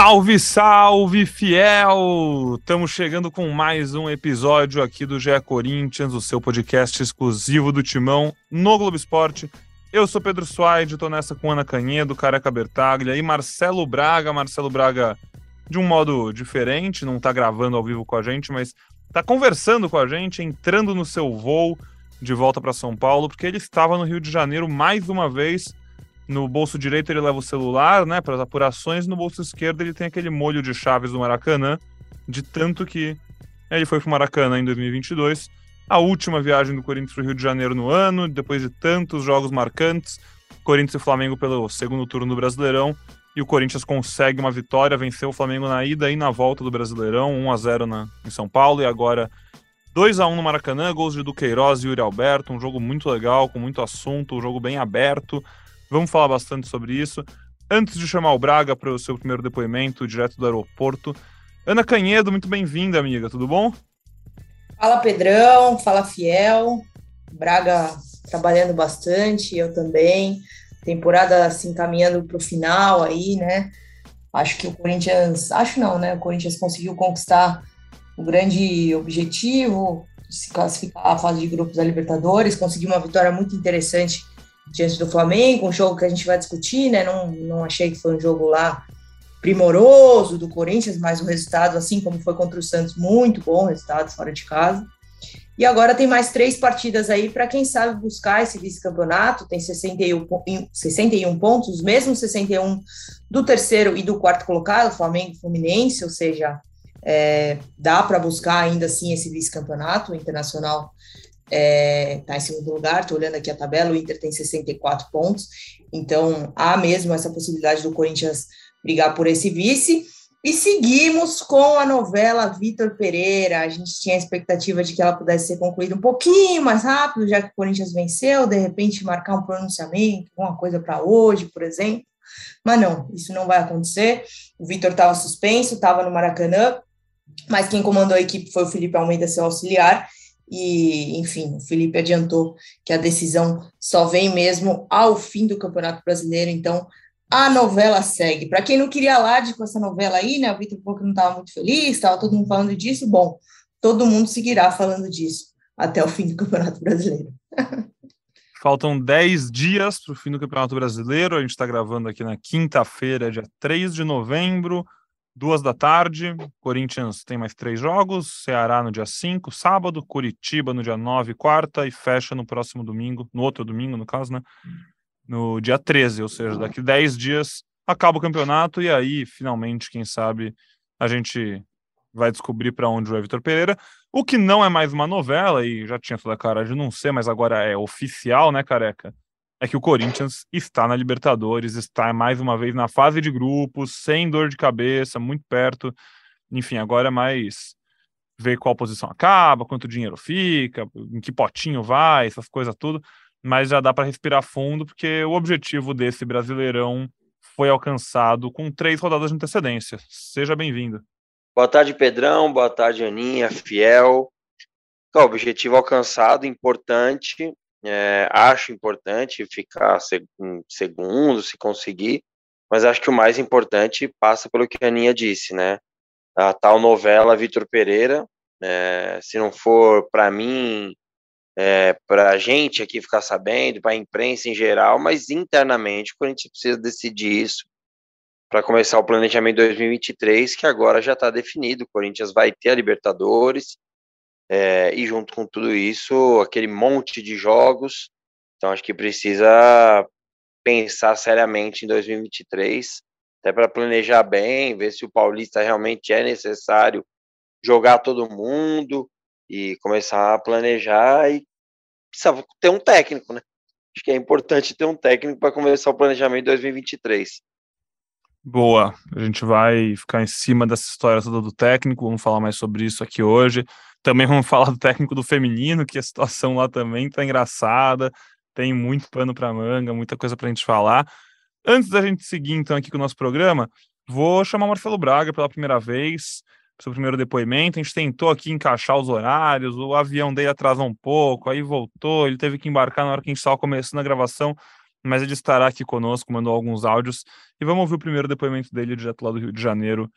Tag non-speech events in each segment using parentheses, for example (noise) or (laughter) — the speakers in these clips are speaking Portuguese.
Salve, salve, fiel! Estamos chegando com mais um episódio aqui do GE Corinthians, o seu podcast exclusivo do Timão no Globo Esporte. Eu sou Pedro Suaide, estou nessa com Ana Canhedo, Careca Bertaglia e Marcelo Braga. Marcelo Braga de um modo diferente, não está gravando ao vivo com a gente, mas está conversando com a gente, entrando no seu voo de volta para São Paulo, porque ele estava no Rio de Janeiro mais uma vez no bolso direito ele leva o celular, né, para as apurações, no bolso esquerdo ele tem aquele molho de chaves do Maracanã, de tanto que ele foi para o Maracanã em 2022, a última viagem do Corinthians para o Rio de Janeiro no ano, depois de tantos jogos marcantes, Corinthians e Flamengo pelo segundo turno do Brasileirão, e o Corinthians consegue uma vitória, venceu o Flamengo na ida e na volta do Brasileirão, 1 a 0 na, em São Paulo, e agora 2 a 1 no Maracanã, gols de Duqueiroz e Yuri Alberto, um jogo muito legal, com muito assunto, um jogo bem aberto, Vamos falar bastante sobre isso. Antes de chamar o Braga para o seu primeiro depoimento direto do aeroporto, Ana Canhedo, muito bem-vinda, amiga, tudo bom? Fala Pedrão, fala Fiel, Braga trabalhando bastante, eu também. Temporada se assim, encaminhando para o final aí, né? Acho que o Corinthians, acho não, né? O Corinthians conseguiu conquistar o grande objetivo de se classificar à fase de grupos da Libertadores, conseguiu uma vitória muito interessante diante do Flamengo, um jogo que a gente vai discutir, né? Não, não achei que foi um jogo lá primoroso do Corinthians, mas o resultado, assim como foi contra o Santos, muito bom resultado fora de casa. E agora tem mais três partidas aí para quem sabe buscar esse vice-campeonato. Tem 61, 61 pontos, os mesmos 61 do terceiro e do quarto colocado, Flamengo e Fluminense, ou seja, é, dá para buscar ainda assim esse vice-campeonato. Internacional está é, em segundo lugar, estou olhando aqui a tabela, o Inter tem 64 pontos, então há mesmo essa possibilidade do Corinthians brigar por esse vice. E seguimos com a novela Vitor Pereira. A gente tinha a expectativa de que ela pudesse ser concluída um pouquinho mais rápido, já que o Corinthians venceu, de repente marcar um pronunciamento, alguma coisa para hoje, por exemplo. Mas não, isso não vai acontecer. O Vitor estava suspenso, estava no Maracanã, mas quem comandou a equipe foi o Felipe Almeida, seu auxiliar, e, enfim, o Felipe adiantou que a decisão só vem mesmo ao fim do Campeonato Brasileiro, então a novela segue. Para quem não queria alarde com essa novela aí, né? O Vitor falou que não estava muito feliz, estava todo mundo falando disso. Bom, todo mundo seguirá falando disso até o fim do Campeonato Brasileiro. (laughs) Faltam 10 dias para o fim do Campeonato Brasileiro. A gente está gravando aqui na quinta-feira, dia 3 de novembro. Duas da tarde, Corinthians tem mais três jogos, Ceará no dia 5, sábado, Curitiba no dia 9, quarta, e fecha no próximo domingo, no outro domingo, no caso, né? No dia 13, ou seja, daqui 10 dias acaba o campeonato, e aí, finalmente, quem sabe, a gente vai descobrir para onde vai Vitor Pereira. O que não é mais uma novela, e já tinha toda a cara de não ser, mas agora é oficial, né, careca? É que o Corinthians está na Libertadores, está mais uma vez na fase de grupos, sem dor de cabeça, muito perto. Enfim, agora é mais ver qual posição acaba, quanto dinheiro fica, em que potinho vai, essas coisas tudo. Mas já dá para respirar fundo, porque o objetivo desse Brasileirão foi alcançado com três rodadas de antecedência. Seja bem-vindo. Boa tarde, Pedrão. Boa tarde, Aninha, Fiel. O objetivo alcançado, importante. É, acho importante ficar em segundo, se conseguir, mas acho que o mais importante passa pelo que a Aninha disse, né? A tal novela Vitor Pereira, é, se não for para mim, é, para a gente aqui ficar sabendo, para a imprensa em geral, mas internamente o Corinthians precisa decidir isso para começar o planejamento 2023, que agora já está definido. O Corinthians vai ter a Libertadores, é, e junto com tudo isso, aquele monte de jogos. Então, acho que precisa pensar seriamente em 2023, até para planejar bem, ver se o Paulista realmente é necessário jogar todo mundo e começar a planejar e precisa ter um técnico, né? Acho que é importante ter um técnico para começar o planejamento de 2023. Boa, a gente vai ficar em cima dessa história toda do técnico, vamos falar mais sobre isso aqui hoje. Também vamos (laughs) falar do técnico do feminino, que a situação lá também tá engraçada, tem muito pano para manga, muita coisa para a gente falar. Antes da gente seguir então aqui com o nosso programa, vou chamar o Marcelo Braga pela primeira vez, seu primeiro depoimento. A gente tentou aqui encaixar os horários, o avião dele atrasou um pouco, aí voltou, ele teve que embarcar na hora que a gente estava começando a gravação. mas ele estará aqui conosco, mandou alguns áudios e vamos ouvir o primeiro depoimento dele direto lá do Rio de Janeiro,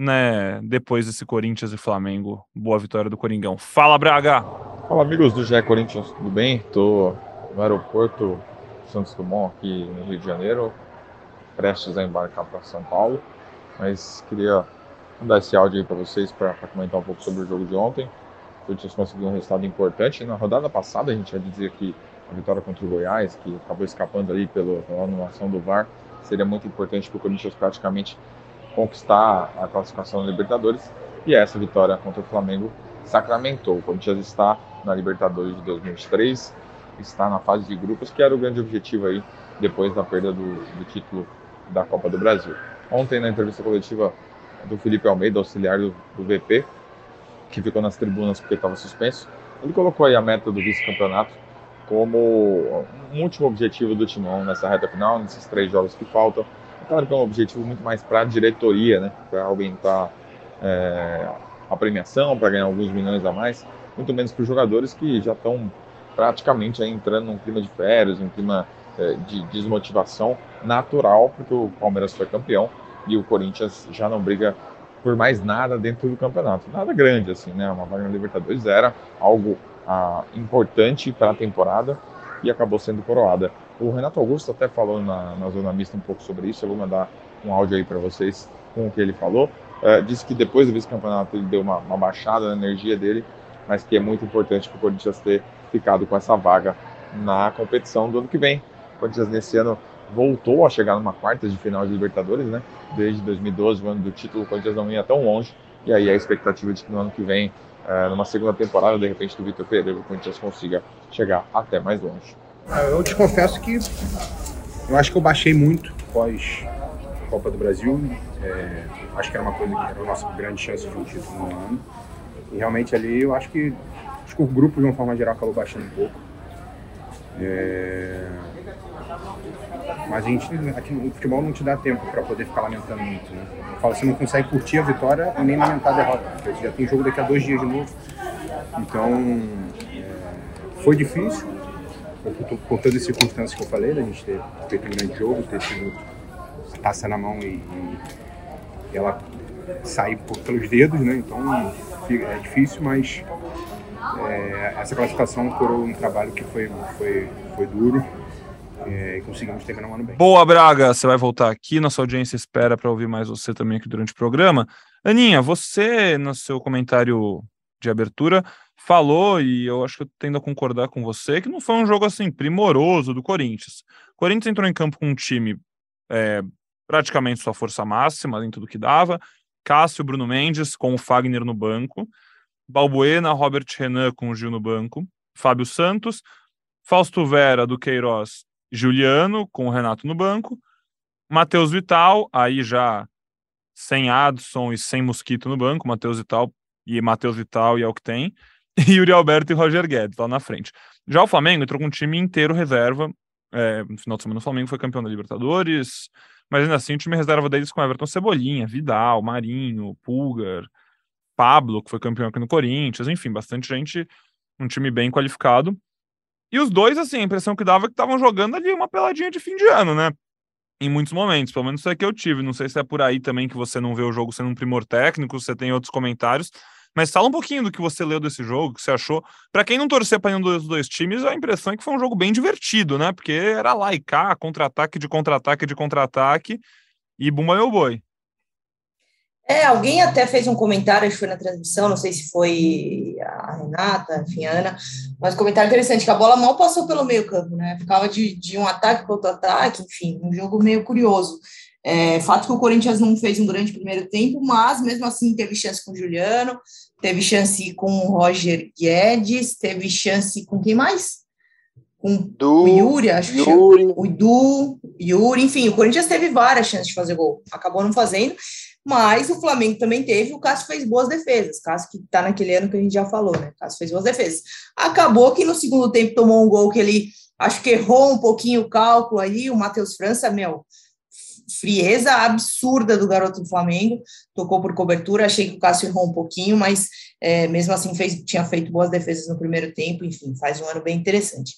né? Depois desse Corinthians e Flamengo. Boa vitória do Coringão. Fala, Braga! Fala, amigos do GE Corinthians, tudo bem? Tô no aeroporto Santos Dumont, aqui no Rio de Janeiro, prestes a embarcar para São Paulo, mas queria mandar esse áudio aí para vocês para comentar um pouco sobre o jogo de ontem. O Corinthians conseguiu um resultado importante. Na rodada passada, a gente já dizia que a vitória contra o Goiás, que acabou escapando ali pela, pela anulação do VAR, seria muito importante para o Corinthians praticamente conquistar a classificação na Libertadores. E essa vitória contra o Flamengo sacramentou. O Corinthians está na Libertadores de 2023, está na fase de grupos, que era o grande objetivo aí depois da perda do, do título da Copa do Brasil. Ontem, na entrevista coletiva do Felipe Almeida, auxiliar do, do VP, que ficou nas tribunas porque estava suspenso, ele colocou aí a meta do vice-campeonato como um último objetivo do Timão nessa reta final, nesses três jogos que faltam. Claro que é um objetivo muito mais para a diretoria, né? para aumentar é, a premiação, para ganhar alguns milhões a mais, muito menos para os jogadores que já estão praticamente entrando num clima de férias, um clima é, de desmotivação natural, porque o Palmeiras foi campeão e o Corinthians já não briga por mais nada dentro do campeonato. Nada grande, assim, né? Uma vaga na Libertadores era algo ah, importante para a temporada e acabou sendo coroada. O Renato Augusto até falou na, na Zona Mista um pouco sobre isso, eu vou mandar um áudio aí para vocês com o que ele falou. Uh, disse que depois do vice-campeonato ele deu uma, uma baixada na energia dele, mas que é muito importante para o Corinthians ter ficado com essa vaga na competição do ano que vem. O Corinthians nesse ano voltou a chegar numa quarta de final de Libertadores, né? Desde 2012, o ano do título, o Corinthians não ia tão longe. E aí a expectativa de que no ano que vem, é, numa segunda temporada, de repente, do Vitor Pereira, o Corinthians consiga chegar até mais longe. Ah, eu te confesso que eu acho que eu baixei muito pós Copa do Brasil. É, acho que era uma coisa que era a nossa grande chance de um título no ano. E realmente ali eu acho que, acho que o grupo, de uma forma geral, acabou baixando um pouco. É, mas a gente, aqui futebol não te dá tempo para poder ficar lamentando muito, né? Eu falo, você não consegue curtir a vitória e nem lamentar a derrota, porque já tem jogo daqui a dois dias de novo. Então, é, foi difícil, por, por, todas as circunstâncias que eu falei, da gente ter feito um grande jogo, ter tido a taça na mão e, e ela sair por, pelos dedos, né? Então, é difícil, mas é, essa classificação coroou um trabalho que foi, foi, foi duro é, e conseguimos terminar um ano bem. Boa, Braga, você vai voltar aqui, nossa audiência espera para ouvir mais você também aqui durante o programa. Aninha, você, no seu comentário de abertura, falou, e eu acho que eu tendo a concordar com você, que não foi um jogo assim primoroso do Corinthians. O Corinthians entrou em campo com um time é, praticamente sua força máxima, dentro do que dava. Cássio, Bruno Mendes, com o Fagner no banco. Balbuena, Robert Renan com o Gil no banco. Fábio Santos, Fausto Vera do Queiroz Juliano, com o Renato no banco, Matheus Vital, aí já sem Adson e sem Mosquito no banco, Matheus Vital e Matheus Vital e é o que tem, (laughs) Yuri Alberto e Roger Guedes lá na frente. Já o Flamengo entrou com um time inteiro reserva, é, no final de semana o Flamengo foi campeão da Libertadores, mas ainda assim o time reserva deles com Everton Cebolinha, Vidal, Marinho, Pulgar, Pablo, que foi campeão aqui no Corinthians, enfim, bastante gente, um time bem qualificado. E os dois, assim, a impressão que dava é que estavam jogando ali uma peladinha de fim de ano, né? Em muitos momentos, pelo menos isso é que eu tive. Não sei se é por aí também que você não vê o jogo sendo um primor técnico, você tem outros comentários. Mas fala um pouquinho do que você leu desse jogo, que você achou. Para quem não torcer para nenhum dos dois times, a impressão é que foi um jogo bem divertido, né? Porque era lá e cá, contra-ataque de contra-ataque de contra-ataque, e bumba meu boi. É, alguém até fez um comentário, acho que foi na transmissão, não sei se foi a Renata, enfim, a Ana, mas um comentário interessante, que a bola mal passou pelo meio campo, né? Ficava de, de um ataque para outro ataque, enfim, um jogo meio curioso. É, fato que o Corinthians não fez um grande primeiro tempo, mas mesmo assim teve chance com o Juliano, teve chance com o Roger Guedes, teve chance com quem mais? Com du, o Yuri, acho Yuri. que o Du, Yuri, enfim, o Corinthians teve várias chances de fazer gol, acabou não fazendo, mas o Flamengo também teve, o Cássio fez boas defesas, Cássio que está naquele ano que a gente já falou, né? Cássio fez boas defesas. Acabou que no segundo tempo tomou um gol que ele acho que errou um pouquinho o cálculo aí, o Matheus França, meu, frieza absurda do garoto do Flamengo, tocou por cobertura, achei que o Cássio errou um pouquinho, mas é, mesmo assim fez, tinha feito boas defesas no primeiro tempo, enfim, faz um ano bem interessante.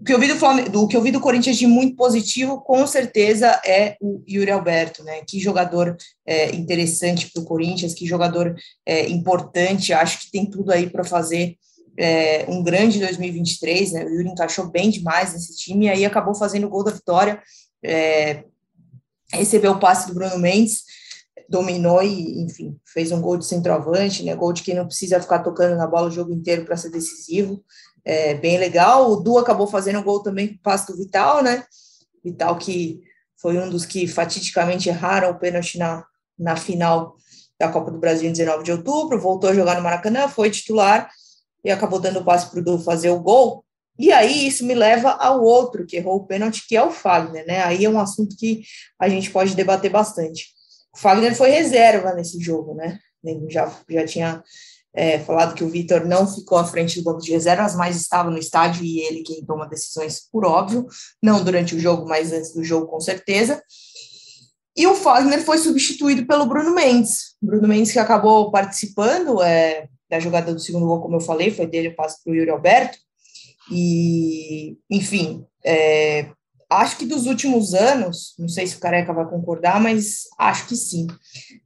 O que eu vi do, Flamengo, o que eu vi do Corinthians de muito positivo, com certeza, é o Yuri Alberto, né? Que jogador é, interessante para o Corinthians, que jogador é, importante. Acho que tem tudo aí para fazer é, um grande 2023, né? O Yuri encaixou bem demais nesse time e aí acabou fazendo o gol da vitória. É, recebeu o passe do Bruno Mendes, dominou e, enfim, fez um gol de centroavante, né? Gol de quem não precisa ficar tocando na bola o jogo inteiro para ser decisivo. É, bem legal. O Du acabou fazendo um gol também com o passe do Vital, né? Vital que foi um dos que fatidicamente erraram o pênalti na, na final da Copa do Brasil em 19 de outubro, voltou a jogar no Maracanã, foi titular e acabou dando o passe para o Du fazer o gol. E aí isso me leva ao outro que errou o pênalti, que é o Fagner, né? Aí é um assunto que a gente pode debater bastante. O Fagner foi reserva nesse jogo, né? Já, já tinha é, falado que o Vitor não ficou à frente do banco de reservas, mas estava no estádio e ele quem toma decisões, por óbvio, não durante o jogo, mas antes do jogo, com certeza. E o Fagner foi substituído pelo Bruno Mendes. Bruno Mendes que acabou participando é, da jogada do segundo gol, como eu falei, foi dele o passe para o Yuri Alberto. E, enfim, é, acho que dos últimos anos, não sei se o Careca vai concordar, mas acho que sim.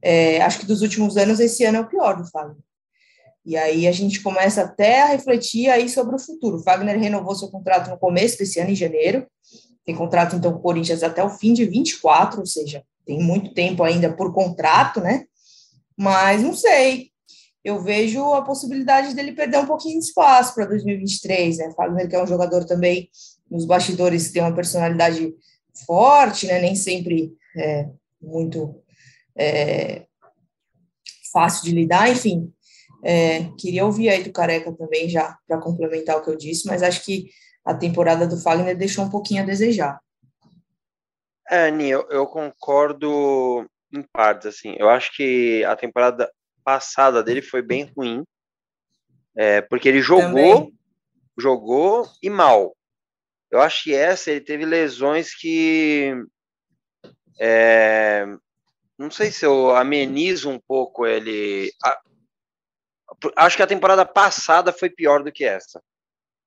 É, acho que dos últimos anos, esse ano é o pior do Fagner. E aí a gente começa até a refletir aí sobre o futuro. O Fagner renovou seu contrato no começo desse ano, em janeiro. Tem contrato, então, com o Corinthians até o fim de 24, ou seja, tem muito tempo ainda por contrato, né? Mas não sei eu vejo a possibilidade dele perder um pouquinho de espaço para 2023, né? Fagner que é um jogador também nos bastidores tem uma personalidade forte, né? Nem sempre é muito é, fácil de lidar, enfim. É, queria ouvir aí do Careca também já para complementar o que eu disse, mas acho que a temporada do Fagner deixou um pouquinho a desejar. É, Ani, eu, eu concordo em partes, assim. Eu acho que a temporada passada dele foi bem ruim, é, porque ele jogou, Também. jogou e mal. Eu acho que essa ele teve lesões que é, não sei se eu amenizo um pouco ele. Acho que a temporada passada foi pior do que essa.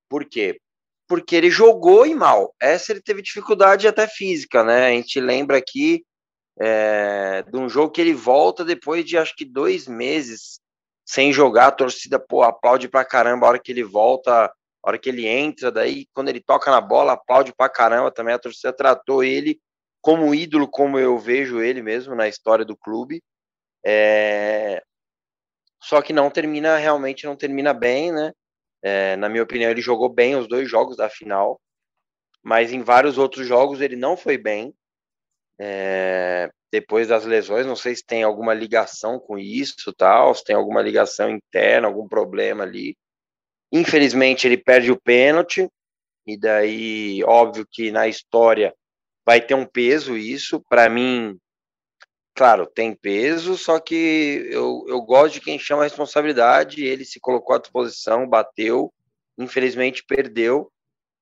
Por quê? Porque ele jogou e mal. Essa ele teve dificuldade até física, né? A gente lembra aqui é, de um jogo que ele volta depois de acho que dois meses sem jogar, a torcida pô, aplaude pra caramba a hora que ele volta, a hora que ele entra, daí quando ele toca na bola, aplaude pra caramba também, a torcida tratou ele como ídolo, como eu vejo ele mesmo na história do clube. É... Só que não termina, realmente não termina bem, né? É, na minha opinião, ele jogou bem os dois jogos da final, mas em vários outros jogos ele não foi bem é, depois das lesões. Não sei se tem alguma ligação com isso, tal, se tem alguma ligação interna, algum problema ali. Infelizmente, ele perde o pênalti, e daí, óbvio que na história vai ter um peso isso. Para mim, claro, tem peso, só que eu, eu gosto de quem chama a responsabilidade. Ele se colocou à disposição, bateu, infelizmente perdeu.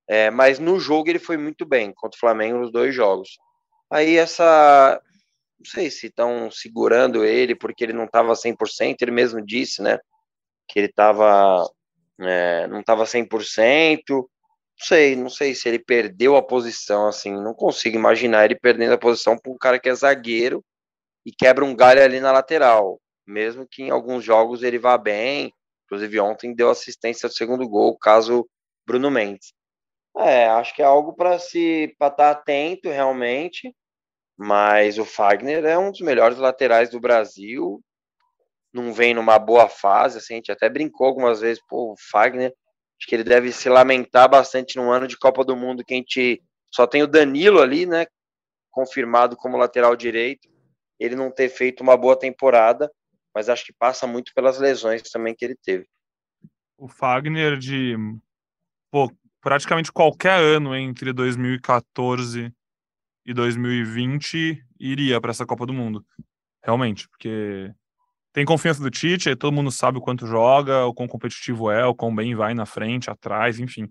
É, mas no jogo ele foi muito bem contra o Flamengo nos dois jogos. Aí essa. Não sei se estão segurando ele porque ele não estava 100%, ele mesmo disse, né? Que ele estava. É, não estava 100%. Não sei, não sei se ele perdeu a posição, assim. Não consigo imaginar ele perdendo a posição para um cara que é zagueiro e quebra um galho ali na lateral. Mesmo que em alguns jogos ele vá bem. Inclusive, ontem deu assistência ao segundo gol, caso Bruno Mendes. É, acho que é algo para se estar tá atento realmente, mas o Fagner é um dos melhores laterais do Brasil, não vem numa boa fase, assim, a gente até brincou algumas vezes, pô, o Fagner, acho que ele deve se lamentar bastante no ano de Copa do Mundo, que a gente só tem o Danilo ali, né, confirmado como lateral direito, ele não ter feito uma boa temporada, mas acho que passa muito pelas lesões também que ele teve. O Fagner de pô, praticamente qualquer ano entre 2014 e 2020 iria para essa Copa do Mundo. Realmente, porque tem confiança do Tite, todo mundo sabe o quanto joga, o quão competitivo é, o quão bem vai na frente, atrás, enfim.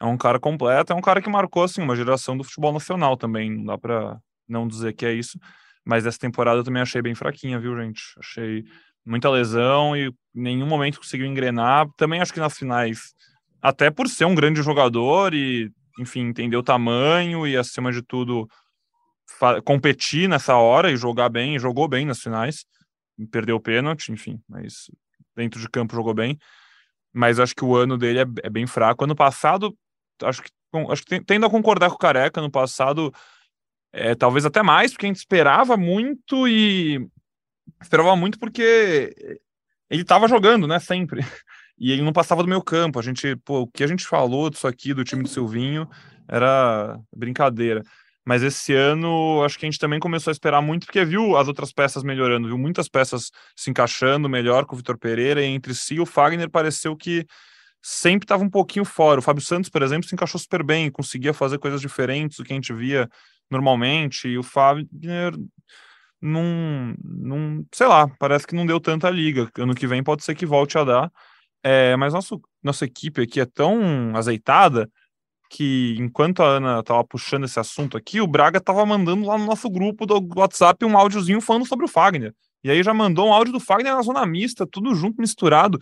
É um cara completo, é um cara que marcou assim uma geração do futebol nacional também, não dá para não dizer que é isso, mas essa temporada eu também achei bem fraquinha, viu, gente? Achei muita lesão e nenhum momento conseguiu engrenar. Também acho que nas finais até por ser um grande jogador e enfim, entender o tamanho e, acima de tudo, competir nessa hora e jogar bem, jogou bem nas finais, perdeu o pênalti, enfim, mas dentro de campo jogou bem. Mas acho que o ano dele é, é bem fraco. Ano passado, acho que, acho que tendo a concordar com o Careca, no passado, é, talvez até mais, porque a gente esperava muito e esperava muito porque ele estava jogando, né, sempre. (laughs) E ele não passava do meu campo. A gente, pô, o que a gente falou disso aqui do time do Silvinho era brincadeira. Mas esse ano, acho que a gente também começou a esperar muito, porque viu as outras peças melhorando, viu muitas peças se encaixando melhor com o Vitor Pereira, e entre si o Fagner pareceu que sempre estava um pouquinho fora. O Fábio Santos, por exemplo, se encaixou super bem, conseguia fazer coisas diferentes do que a gente via normalmente, e o Fagner não, não sei lá, parece que não deu tanta liga. Ano que vem pode ser que volte a dar. É, mas nosso, nossa equipe aqui é tão azeitada que enquanto a Ana estava puxando esse assunto aqui, o Braga estava mandando lá no nosso grupo do WhatsApp um áudiozinho falando sobre o Fagner. E aí já mandou um áudio do Fagner na zona mista, tudo junto, misturado.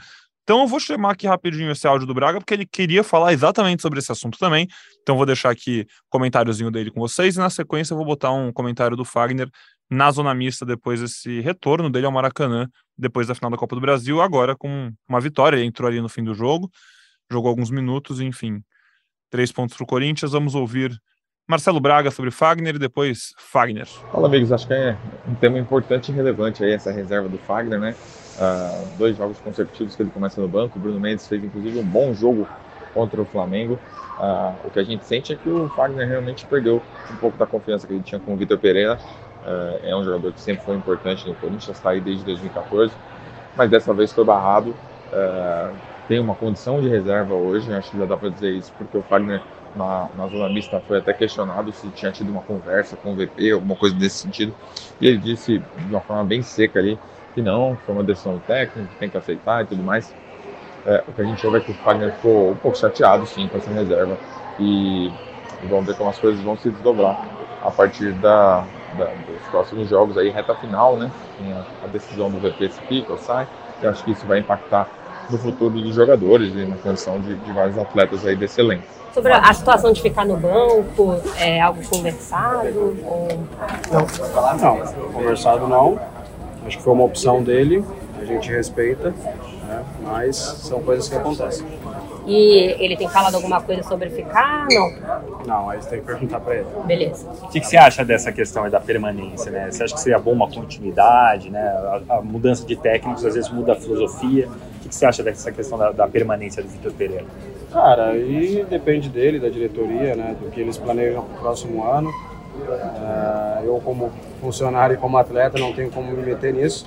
Então eu vou chamar aqui rapidinho esse áudio do Braga, porque ele queria falar exatamente sobre esse assunto também. Então vou deixar aqui o comentáriozinho dele com vocês, e na sequência eu vou botar um comentário do Fagner na zona mista depois desse retorno dele ao Maracanã, depois da final da Copa do Brasil, agora com uma vitória. Ele entrou ali no fim do jogo, jogou alguns minutos, enfim. Três pontos para o Corinthians. Vamos ouvir Marcelo Braga sobre Fagner e depois Fagner. Fala, amigos. Acho que é um tema importante e relevante aí essa reserva do Fagner, né? Dois jogos consecutivos que ele começa no banco. O Bruno Mendes fez inclusive um bom jogo contra o Flamengo. Uh, o que a gente sente é que o Fagner realmente perdeu um pouco da confiança que ele tinha com o Vitor Pereira. Uh, é um jogador que sempre foi importante no Corinthians, está aí desde 2014, mas dessa vez foi barrado. tem uma condição de reserva hoje, acho que já dá para dizer isso, porque o Fagner na, na zona mista foi até questionado se tinha tido uma conversa com o VP, alguma coisa desse sentido, e ele disse de uma forma bem seca ali que não, foi uma decisão do técnico, que tem que aceitar e tudo mais. É, o que a gente ouve é que o Fagner ficou um pouco chateado, sim, com essa reserva. E, e vamos ver como as coisas vão se desdobrar a partir da, da, dos próximos jogos aí, reta final, né? Tem a, a decisão do VP se fica ou sai. Eu acho que isso vai impactar no futuro dos jogadores e na condição de, de vários atletas aí desse elenco. Sobre a situação de ficar no banco, é algo conversado? Ou... Não, não, conversado não Acho que foi uma opção dele, a gente respeita, né? mas são coisas que acontecem. E ele tem falado alguma coisa sobre ficar? Não. Não, aí você tem que perguntar para ele. Beleza. O que, que, você acha dessa questão da permanência? Né? Você acha que seria bom uma continuidade? Né? A, a mudança de técnicos às vezes muda a filosofia. O que, que você acha dessa questão da, da permanência do Vitor Pereira? Cara, aí depende dele, da diretoria, né? do que eles planejam para o próximo ano. Uh, eu, como funcionário e como atleta, não tenho como me meter nisso.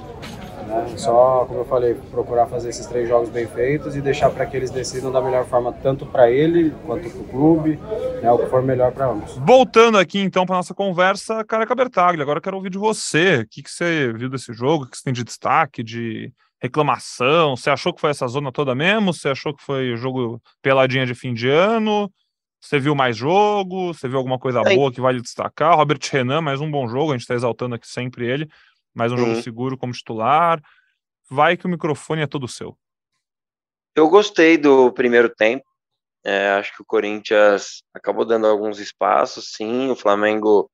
Né? Só, como eu falei, procurar fazer esses três jogos bem feitos e deixar para que eles decidam da melhor forma, tanto para ele quanto para o clube, né? o que for melhor para ambos. Voltando aqui então para nossa conversa, Careca Bertaglia, agora quero ouvir de você. O que, que você viu desse jogo? O que você tem de destaque, de reclamação? Você achou que foi essa zona toda mesmo? Você achou que foi jogo peladinha de fim de ano? Você viu mais jogo? Você viu alguma coisa boa que vale destacar? Robert Renan, mais um bom jogo, a gente está exaltando aqui sempre ele. Mais um jogo seguro como titular. Vai que o microfone é todo seu. Eu gostei do primeiro tempo. É, acho que o Corinthians acabou dando alguns espaços, sim. O Flamengo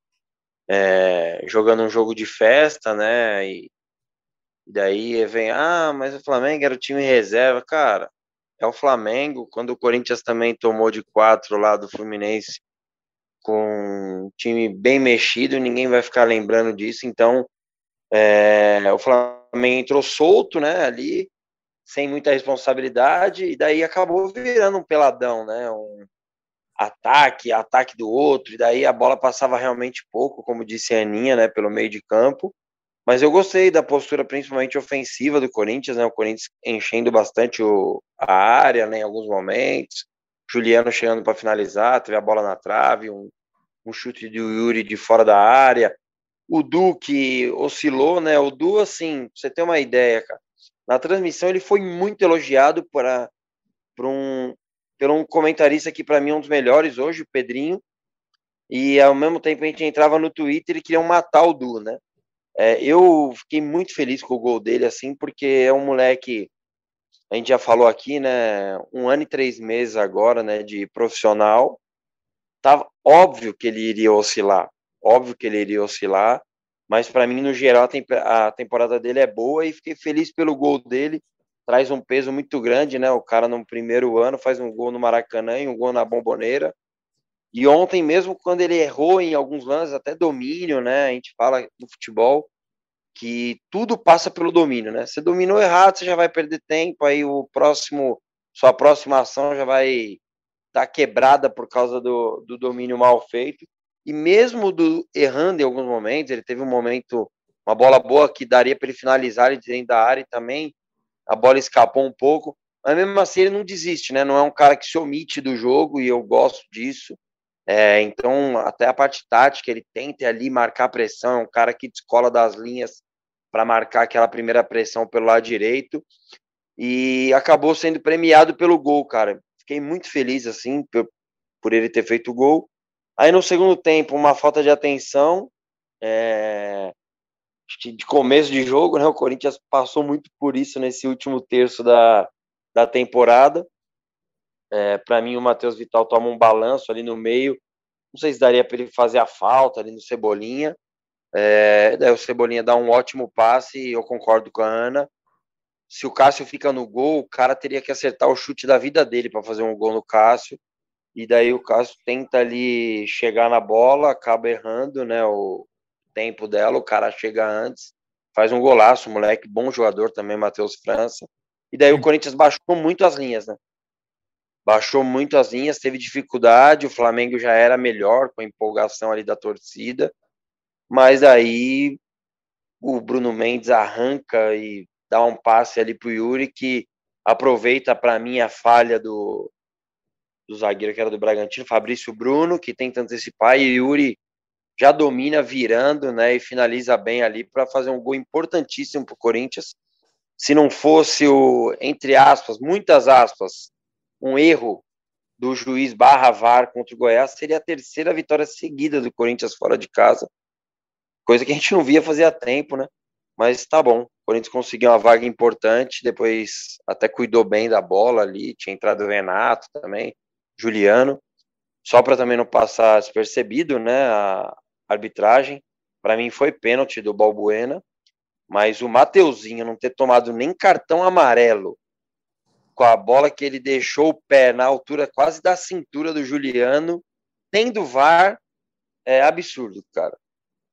é, jogando um jogo de festa, né? E daí vem, ah, mas o Flamengo era o time reserva. Cara, é o Flamengo, quando o Corinthians também tomou de quatro lá do Fluminense, com um time bem mexido, ninguém vai ficar lembrando disso, então é, o Flamengo entrou solto, né, ali, sem muita responsabilidade, e daí acabou virando um peladão, né, um ataque, ataque do outro, e daí a bola passava realmente pouco, como disse a Aninha, né, pelo meio de campo, mas eu gostei da postura, principalmente ofensiva do Corinthians, né? O Corinthians enchendo bastante o, a área né, em alguns momentos. Juliano chegando para finalizar, teve a bola na trave, um, um chute do Yuri de fora da área. O Du que oscilou, né? O Du, assim, pra você ter uma ideia, cara. Na transmissão ele foi muito elogiado para por um, por um comentarista que para mim é um dos melhores hoje, o Pedrinho. E ao mesmo tempo a gente entrava no Twitter e queriam matar o Du, né? É, eu fiquei muito feliz com o gol dele, assim, porque é um moleque, a gente já falou aqui, né? Um ano e três meses agora, né? De profissional. tava óbvio que ele iria oscilar, óbvio que ele iria oscilar, mas para mim, no geral, a, temp a temporada dele é boa e fiquei feliz pelo gol dele, traz um peso muito grande, né? O cara no primeiro ano faz um gol no Maracanã e um gol na Bomboneira. E ontem mesmo quando ele errou em alguns lances, até domínio, né? A gente fala no futebol que tudo passa pelo domínio, né? Você dominou errado, você já vai perder tempo, aí o próximo, sua próxima ação já vai estar tá quebrada por causa do, do domínio mal feito. E mesmo do errando em alguns momentos, ele teve um momento, uma bola boa que daria para ele finalizar ele dentro da área e também a bola escapou um pouco, mas mesmo assim ele não desiste, né? Não é um cara que se omite do jogo e eu gosto disso. É, então, até a parte tática, ele tenta ali marcar pressão, é um cara que descola das linhas para marcar aquela primeira pressão pelo lado direito e acabou sendo premiado pelo gol, cara. Fiquei muito feliz, assim, por, por ele ter feito o gol. Aí no segundo tempo, uma falta de atenção, é, de começo de jogo, né? O Corinthians passou muito por isso nesse último terço da, da temporada. É, para mim, o Matheus Vital toma um balanço ali no meio. Não sei se daria para ele fazer a falta ali no Cebolinha. É, daí o Cebolinha dá um ótimo passe e eu concordo com a Ana. Se o Cássio fica no gol, o cara teria que acertar o chute da vida dele para fazer um gol no Cássio. E daí o Cássio tenta ali chegar na bola, acaba errando, né? O, tempo dela, o cara chega antes, faz um golaço, moleque, bom jogador também, Matheus França. E daí o Corinthians baixou muito as linhas, né? Baixou muito as linhas, teve dificuldade, o Flamengo já era melhor com a empolgação ali da torcida, mas aí o Bruno Mendes arranca e dá um passe ali pro Yuri que aproveita para mim a falha do, do zagueiro que era do Bragantino, Fabrício Bruno, que tenta antecipar, e Yuri já domina virando, né, e finaliza bem ali para fazer um gol importantíssimo para o Corinthians. Se não fosse o, entre aspas, muitas aspas, um erro do juiz barra VAR contra o Goiás, seria a terceira vitória seguida do Corinthians fora de casa, coisa que a gente não via fazia tempo, né? Mas tá bom, o Corinthians conseguiu uma vaga importante, depois até cuidou bem da bola ali, tinha entrado o Renato também, Juliano, só para também não passar despercebido, né? A, arbitragem. Para mim foi pênalti do Balbuena, mas o Mateuzinho não ter tomado nem cartão amarelo com a bola que ele deixou o pé na altura quase da cintura do Juliano, tendo VAR, é absurdo, cara.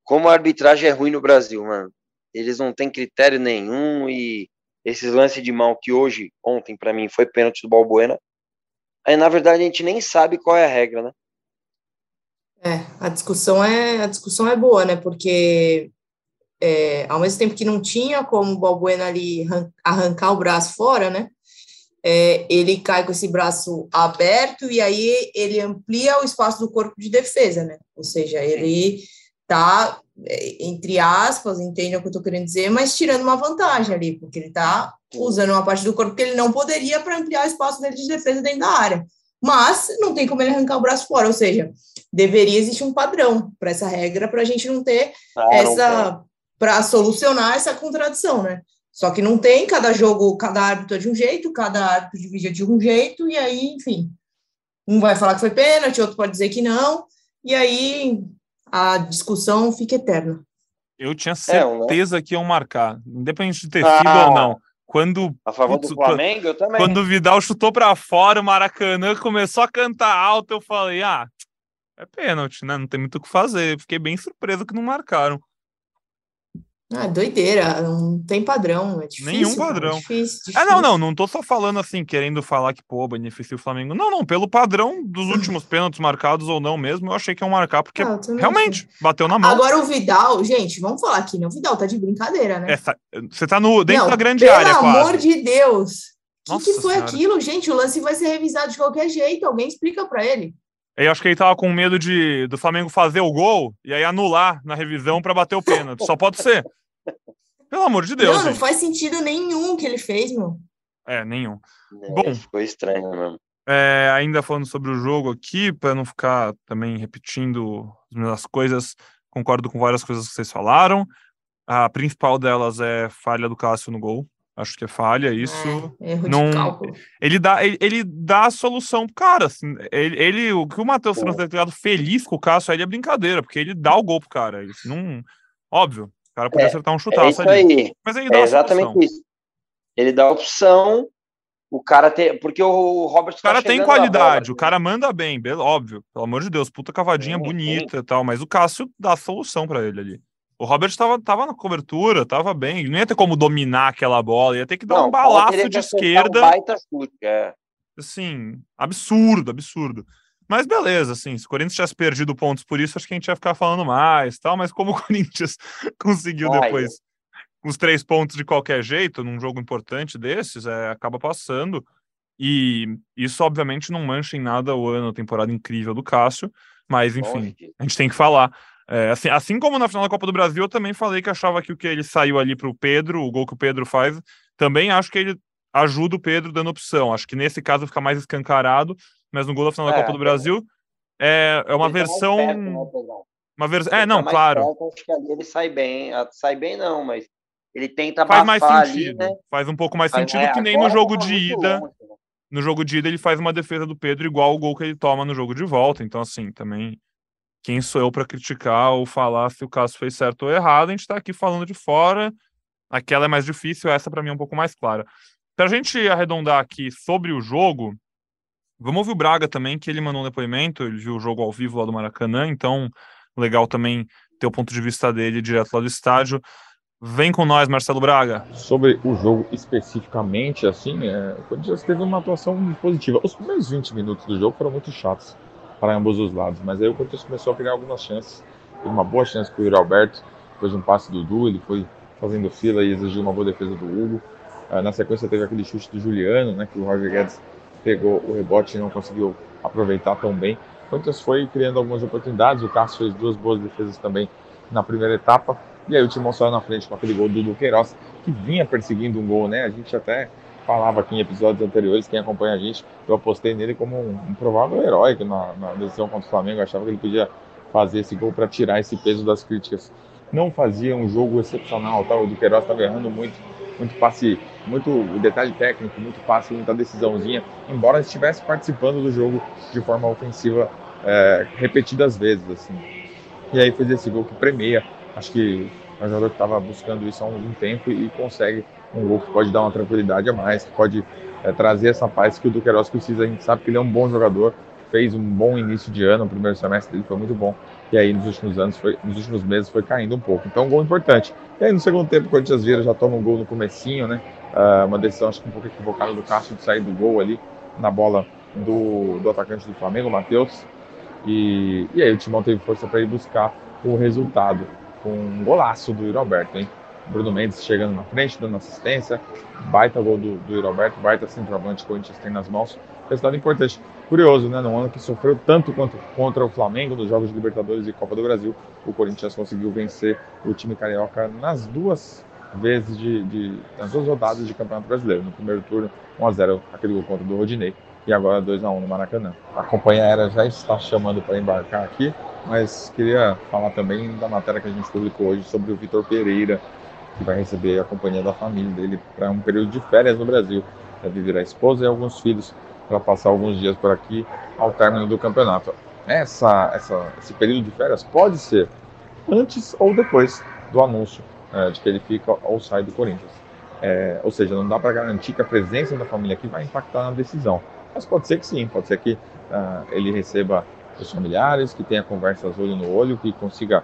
Como a arbitragem é ruim no Brasil, mano. Eles não têm critério nenhum e esses lances de mão que hoje, ontem, para mim, foi pênalti do Balbuena. Aí, na verdade, a gente nem sabe qual é a regra, né? É, a discussão é a discussão é boa, né? Porque é, ao mesmo tempo que não tinha como o Balbuena ali arrancar o braço fora, né? É, ele cai com esse braço aberto e aí ele amplia o espaço do corpo de defesa, né? Ou seja, ele tá, é, entre aspas, entende o que eu tô querendo dizer, mas tirando uma vantagem ali, porque ele tá usando uma parte do corpo que ele não poderia para ampliar o espaço dele de defesa dentro da área. Mas não tem como ele arrancar o braço fora, ou seja, deveria existir um padrão para essa regra para a gente não ter ah, essa para solucionar essa contradição, né? Só que não tem, cada jogo, cada árbitro é de um jeito, cada árbitro divide de um jeito, e aí, enfim, um vai falar que foi pênalti, outro pode dizer que não, e aí a discussão fica eterna. Eu tinha certeza é, que iam marcar, independente de ter ah, sido ou não. Quando, a favor do Flamengo, eu também. Quando o Vidal chutou para fora, o Maracanã começou a cantar alto, eu falei, ah, é pênalti, né? Não tem muito o que fazer. Fiquei bem surpreso que não marcaram. Ah, doideira, não tem padrão, é difícil. Nenhum padrão. É, difícil, difícil. é, não, não, não tô só falando assim, querendo falar que, pô, beneficia o Flamengo. Não, não, pelo padrão dos (laughs) últimos pênaltis marcados ou não mesmo, eu achei que iam marcar, porque ah, realmente achei. bateu na mão. Agora o Vidal, gente, vamos falar aqui, né? O Vidal tá de brincadeira, né? Essa, você tá no, dentro não, da grande área, Pelo amor de Deus! O que, que foi senhora. aquilo, gente? O lance vai ser revisado de qualquer jeito, alguém explica para ele. Eu acho que ele tava com medo de do Flamengo fazer o gol e aí anular na revisão para bater o pênalti. Só pode ser. Pelo amor de Deus. Não, não gente. faz sentido nenhum que ele fez, meu. É, nenhum. É, Bom, ficou estranho mesmo. É, ainda falando sobre o jogo aqui, para não ficar também repetindo as mesmas coisas, concordo com várias coisas que vocês falaram. A principal delas é falha do Cássio no gol. Acho que é falha isso. É, erro não- de cálculo. Ele dá, ele, ele dá a solução pro cara. Assim, ele, ele- o que o Matheus França ter ficado feliz com o Cássio aí é brincadeira, porque ele dá o gol pro cara. Ele não. Óbvio, o cara podia É, acertar um É chutaço isso ali. aí. Mas ele dá É exatamente solução. isso. Ele dá a opção, o cara tem. Porque o Robert O cara tá tem qualidade, o cara manda bem, be- óbvio. Pelo amor de Deus, puta cavadinha Sim, bonita e tal, mas o Cássio dá a solução pra ele ali. O Robert tava, tava na cobertura, tava bem. Não ia ter como dominar aquela bola, ia ter que dar Não, um balaço de esquerda. Um baita chute, é. assim, absurdo, absurdo. Mas beleza, assim, se o Corinthians tivesse perdido pontos por isso, acho que a gente ia ficar falando mais, tal, mas como o (laughs) Corinthians conseguiu depois os três pontos de qualquer jeito, num jogo importante desses, é, acaba passando, e isso obviamente não mancha em nada o ano, a temporada incrível do Cássio, mas enfim, a gente tem que falar. É, assim, assim como na final da Copa do Brasil, eu também falei que achava que o que ele saiu ali para o Pedro, o gol que o Pedro faz, também acho que ele ajuda o Pedro dando opção. Acho que nesse caso fica mais escancarado, mas no gol da final da É, Copa do Brasil é, é uma tá versão. perto, né, uma versão. É, não, tá mais claro. perto, acho que ali ele sai bem. Ah, Sai bem, não, mas ele tenta Faz mais sentido. ali, né? Faz um pouco mais sentido é, que nem no jogo tá de ida. longe, né? No jogo de ida, ele faz uma defesa do Pedro igual o gol que ele toma no jogo de volta. Então, assim, também. Quem sou eu para criticar ou falar se o caso fez certo ou errado? A gente está aqui falando de fora. Aquela é mais difícil, essa para mim é um pouco mais clara. Para a gente arredondar aqui sobre o jogo, vamos ouvir o Braga também, que ele mandou um depoimento, ele viu o jogo ao vivo lá do Maracanã, então legal também ter o ponto de vista dele direto lá do estádio. Vem com nós, Marcelo Braga. Sobre o jogo especificamente, assim, é, o Corinthians teve uma atuação positiva. Os primeiros 20 minutos do jogo foram muito chatos para ambos os lados, mas aí o Corinthians começou a criar algumas chances. Teve uma boa chance com o Yuri Alberto, depois de um passe do Dudu, ele foi fazendo fila e exigiu uma boa defesa do Hugo. Ah, na sequência teve aquele chute do Juliano, né, que o Roger Guedes pegou o rebote e não conseguiu aproveitar tão bem. O Corinthians foi criando algumas oportunidades, o Cássio fez duas boas defesas também na primeira etapa, e aí o Timão saiu na frente com aquele gol do Duqueiroz, que vinha perseguindo um gol, né? A gente até falava aqui em episódios anteriores, quem acompanha a gente, eu apostei nele como um, um provável herói na, na decisão contra o Flamengo, eu achava que ele podia fazer esse gol para tirar esse peso das críticas. Não fazia um jogo excepcional, tá? o Duqueiroz estava errando muito, muito passe, muito detalhe técnico, muito passe, muita decisãozinha, embora estivesse participando do jogo de forma ofensiva é, repetidas vezes, assim. E aí fez esse gol que premia, acho que um jogador que estava buscando isso há algum tempo e consegue um gol que pode dar uma tranquilidade a mais, que pode é, trazer essa paz que o Duqueiroz precisa. A gente sabe que ele é um bom jogador, fez um bom início de ano, o primeiro semestre dele foi muito bom. E aí nos últimos anos, foi, nos últimos meses foi caindo um pouco. Então um gol importante. E aí no segundo tempo o Corinthians vira, já toma um gol no comecinho, né? Uh, uma decisão acho que um pouco equivocada do Cássio de sair do gol ali na bola do, do atacante do Flamengo, Matheus. E, e aí o Timão teve força para ir buscar o resultado com um golaço do Yuri Alberto, hein? Bruno Mendes chegando na frente, dando assistência, baita gol do, do Yuri Alberto, baita centroavante que o Corinthians tem nas mãos. Resultado importante. Curioso, né? Num ano que sofreu tanto quanto contra o Flamengo nos Jogos de Libertadores e Copa do Brasil, o Corinthians conseguiu vencer o time carioca nas duas vezes de, de nas duas rodadas de Campeonato Brasileiro. No primeiro turno, 1 a 0 aquele gol contra do Rodinei e agora 2 a 1 no Maracanã. A companhia aérea já está chamando para embarcar aqui, mas queria falar também da matéria que a gente publicou hoje sobre o Vitor Pereira, que vai receber a companhia da família dele para um período de férias no Brasil. Deve vir a esposa e alguns filhos para passar alguns dias por aqui ao término do campeonato. Essa, essa, esse período de férias pode ser antes ou depois do anúncio é, de que ele fica ou sai do Corinthians. É, ou seja, não dá para garantir que a presença da família aqui vai impactar na decisão. Mas pode ser que sim, pode ser que uh, ele receba os familiares, que tenha conversas olho no olho, que consiga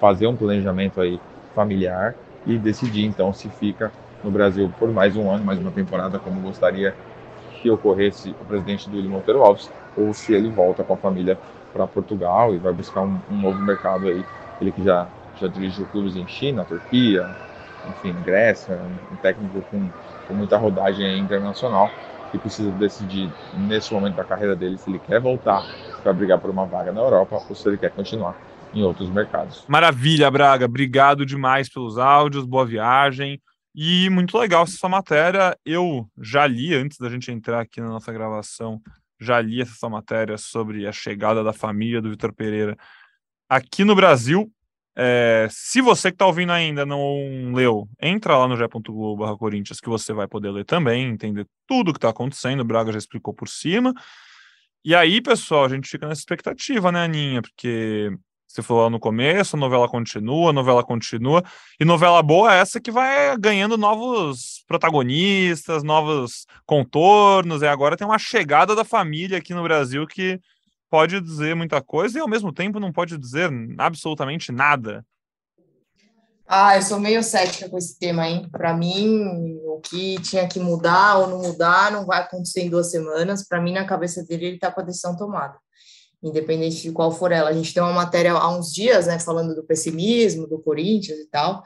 fazer um planejamento aí familiar e decidir então se fica no Brasil por mais um ano, mais uma temporada, como gostaria que ocorresse o presidente do William Monteiro Alves, ou se ele volta com a família para Portugal e vai buscar um, um, novo mercado aí. Ele que já, já dirigiu clubes em China, Turquia, enfim, Grécia, um técnico com, com muita rodagem internacional que precisa decidir nesse momento da carreira dele se ele quer voltar para brigar por uma vaga na Europa ou se ele quer continuar em outros mercados. Maravilha, Braga. Obrigado demais pelos áudios, boa viagem. E muito legal essa matéria. Eu já li, antes da gente entrar aqui na nossa gravação, já li essa matéria sobre a chegada da família do Vitor Pereira aqui no Brasil. É, se você que está ouvindo ainda não leu, entra lá no g.globo Corinthians que você vai poder ler também, entender tudo o que está acontecendo. O Braga já explicou por cima. E aí, pessoal, a gente fica nessa expectativa, né, Aninha? Porque você falou lá no começo, a novela continua, a novela continua. E novela boa é essa que vai ganhando novos protagonistas, novos contornos. E agora tem uma chegada da família aqui no Brasil que pode dizer muita coisa e ao mesmo tempo não pode dizer absolutamente nada. Ah, eu sou meio cética com esse tema, hein? Para mim, o que tinha que mudar ou não mudar não vai acontecer em duas semanas. Para mim, na cabeça dele, ele está com a decisão tomada, independente de qual for ela. A gente tem uma matéria há uns dias, né, falando do pessimismo do Corinthians e tal.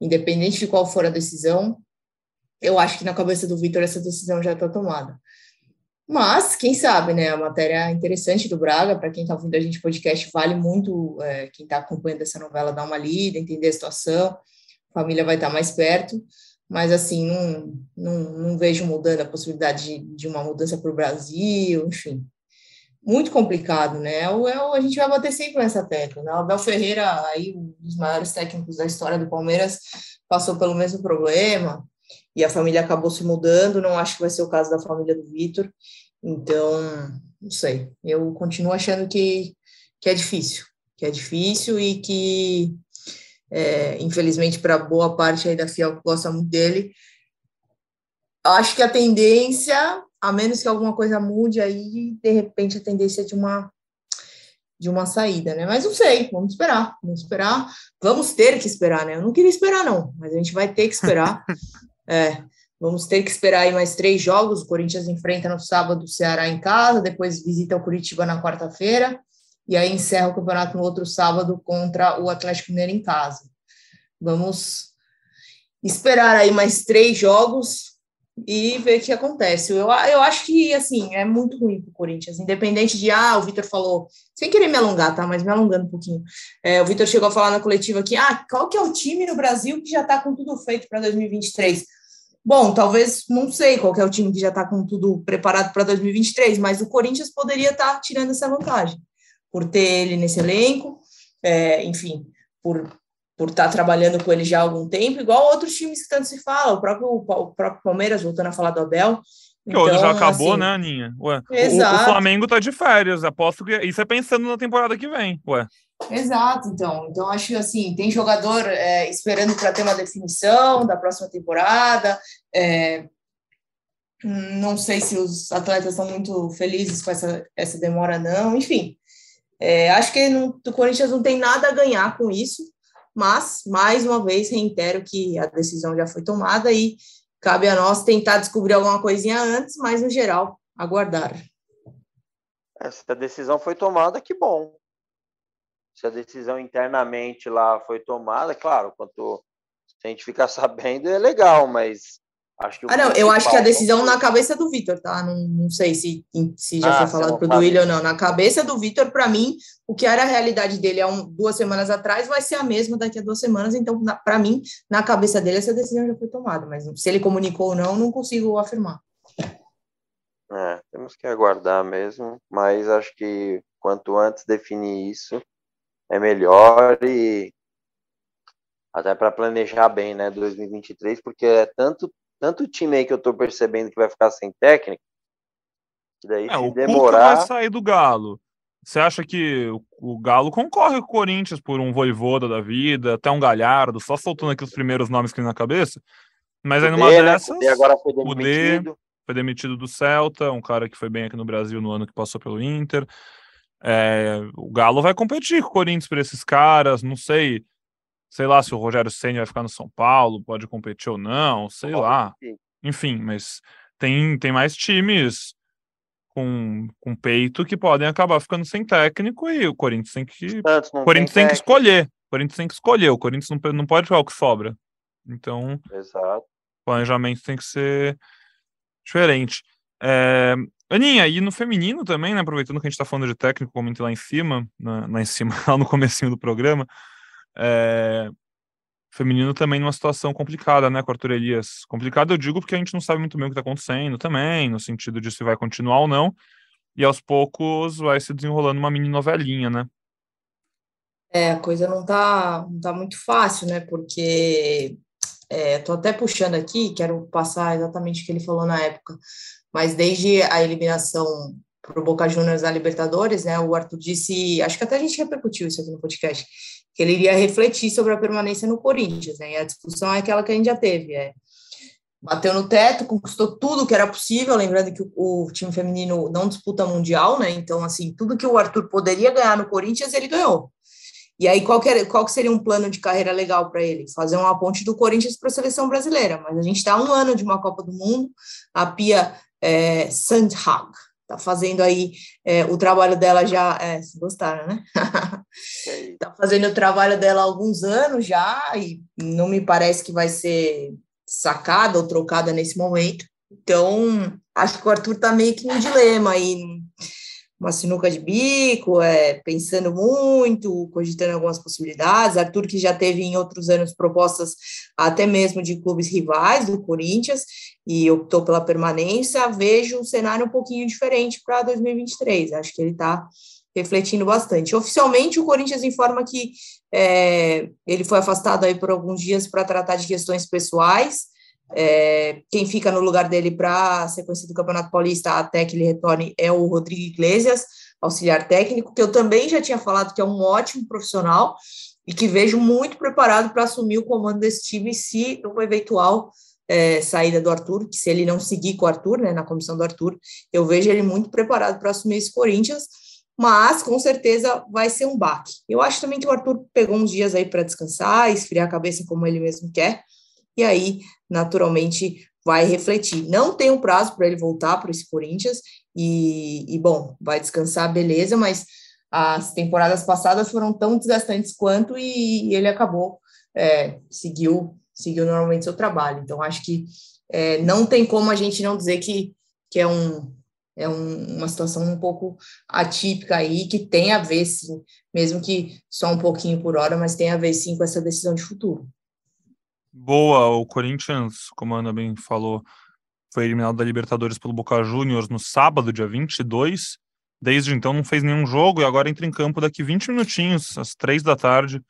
Independente de qual for a decisão, eu acho que na cabeça do Vitor essa decisão já está tomada. Mas, quem sabe, né? A matéria interessante do Braga, para quem está ouvindo a gente podcast, vale muito é, quem está acompanhando essa novela dar uma lida, entender a situação, a família vai estar tá mais perto, mas assim, não, não, não vejo mudando a possibilidade de, de uma mudança para o Brasil, enfim. Muito complicado, né? O, é, a gente vai bater sempre nessa tecla, né? O Abel Ferreira, aí, um dos maiores técnicos da história do Palmeiras, passou pelo mesmo problema, e a família acabou se mudando. Não acho que vai ser o caso da família do Vitor. Então, não sei. Eu continuo achando que, que é difícil, que é difícil e que, é, infelizmente, para boa parte aí da Fiel que gosta muito dele, acho que a tendência, a menos que alguma coisa mude, aí de repente a tendência é de uma de uma saída, né? Mas não sei, vamos esperar, vamos esperar, vamos ter que esperar, né? Eu não queria esperar, não, mas a gente vai ter que esperar. (laughs) É, vamos ter que esperar aí mais três jogos. O Corinthians enfrenta no sábado o Ceará em casa, depois visita o Curitiba na quarta-feira, e aí encerra o campeonato no outro sábado contra o Atlético Mineiro em casa. Vamos esperar aí mais três jogos e ver o que acontece. Eu, eu acho que, assim, é muito ruim para o Corinthians, independente de, ah, o Vitor falou, sem querer me alongar, tá, mas me alongando um pouquinho, é, o Vitor chegou a falar na coletiva aqui, ah, qual que é o time no Brasil que já está com tudo feito para 2023? Bom, talvez, não sei qual é o time que já está com tudo preparado para 2023, mas o Corinthians poderia estar tá tirando essa vantagem, por ter ele nesse elenco, é, enfim, por por estar tá trabalhando com ele já há algum tempo, igual outros times que tanto se fala, o próprio, o próprio Palmeiras, voltando a falar do Abel. Que então, já acabou, assim, né, Aninha? Ué, o, o, Flamengo tá de férias, aposto que isso é pensando na temporada que vem, ué. Exato, então. Então, acho que assim, tem jogador é, esperando para ter uma definição da próxima temporada. É, não sei se os atletas estão muito felizes com essa, essa demora, não. Enfim, é, acho que no, o Corinthians não tem nada a ganhar com isso, mas, mais uma vez, reitero que a decisão já foi tomada e cabe a nós tentar descobrir alguma coisinha antes, mas, no geral, aguardar. Essa decisão foi tomada, que bom se a decisão internamente lá foi tomada, claro, quanto se a gente ficar (laughs) sabendo é legal, mas acho que Ah, não, eu acho que a decisão na cabeça do Vitor, tá? Não, não sei se, se já ah, foi falado pro Duílio ou não. Na cabeça do Vitor, para mim, o que era a realidade dele há um, duas semanas atrás vai ser a mesma daqui a duas semanas. Então, para mim, na cabeça dele, essa decisão já foi tomada. Mas se ele comunicou ou não, não consigo afirmar. É, temos que aguardar mesmo, mas acho que quanto antes definir isso, é melhor e até para planejar bem, né, 2023, porque é tanto tanto time aí que eu tô percebendo que vai ficar sem técnico, que daí é, se o demorar vai sair do Galo. Você acha que o Galo concorre com o Corinthians por um voivoda da vida, até um Galhardo, só soltando aqui os primeiros nomes que tem na cabeça? Mas o aí numa né, dessas, né? agora foi demitido. foi demitido do Celta, um cara que foi bem aqui no Brasil no ano que passou pelo Inter. É, o Galo vai competir com o Corinthians por esses caras, não sei, sei lá se o Rogério Senna vai ficar no São Paulo, pode competir ou não, sei lá. Enfim, mas tem, tem mais times com, com peito que podem acabar ficando sem técnico e o Corinthians tem que o Corinthians tem, tem que escolher. O Corinthians tem que escolher, o Corinthians não, não pode ficar o que sobra. Então, Exato. o planejamento tem que ser diferente. É, Aninha, e no feminino também, né, aproveitando que a gente está falando de técnico, comentei lá em cima, na, lá em cima, (laughs) lá no comecinho do programa, é, feminino também numa situação complicada, né, com Arthur Elias. Complicado eu digo porque a gente não sabe muito bem o que está acontecendo também, no sentido de se vai continuar ou não, e aos poucos vai se desenrolando uma mini novelinha, né? É, a coisa não tá, não tá muito fácil, né? Porque é, tô até puxando aqui, quero passar exatamente o que ele falou na época, mas desde a eliminação para o Boca Juniors na Libertadores, né? O Arthur disse, acho que até a gente repercutiu isso aqui no podcast, que ele iria refletir sobre a permanência no Corinthians, né? E a discussão é aquela que a gente já teve, é bateu no teto, conquistou tudo que era possível, lembrando que o, o, time feminino não disputa mundial, né? Então, assim, tudo que o Arthur poderia ganhar no Corinthians, ele ganhou. E aí, qual que, era, qual que seria um plano de carreira legal para ele? Fazer uma ponte do Corinthians para a seleção brasileira. Mas a gente está um ano de uma Copa do Mundo, a Pia é, Sandhag está fazendo aí é, o trabalho dela já. É, se gostaram, né? Está (laughs) fazendo o trabalho dela há alguns anos já, e não me parece que vai ser sacada ou trocada nesse momento. Então, acho que o Arthur está meio que num dilema aí, uma sinuca de bico, é, pensando muito, cogitando algumas possibilidades. Arthur, que já teve em outros anos propostas até mesmo de clubes rivais do Corinthians e optou pela permanência, vejo um cenário um pouquinho diferente para 2023. Acho que ele está refletindo bastante. Oficialmente, o Corinthians informa que é, ele foi afastado aí por alguns dias para tratar de questões pessoais. É, quem fica no lugar dele para a sequência do Campeonato Paulista até que ele retorne é o Rodrigo Iglesias, auxiliar técnico, que eu também já tinha falado que é um ótimo profissional e que vejo muito preparado para assumir o comando desse time se uma eventual é, saída do Arthur, que se ele não seguir com o Arthur, né, na comissão do Arthur, eu vejo ele muito preparado para assumir esse Corinthians, mas com certeza vai ser um baque. Eu acho também que o Arthur pegou uns dias aí para descansar, esfriar a cabeça como ele mesmo quer, e aí, naturalmente, vai refletir. Não tem um prazo para ele voltar para esse Corinthians, e, e, bom, vai descansar, beleza, mas as temporadas passadas foram tão desgastantes quanto, e, e ele acabou, é, seguiu, seguiu normalmente seu trabalho. Então, acho que é, não tem como a gente não dizer que, que é um. É um, uma situação um pouco atípica aí, que tem a ver, sim, mesmo que só um pouquinho por hora, mas tem a ver, sim, com essa decisão de futuro. Boa, o Corinthians, como a Ana bem falou, foi eliminado da Libertadores pelo Boca Juniors no sábado, dia 22. Desde então não fez nenhum jogo e agora entra em campo daqui 20 minutinhos, às 3 da tarde.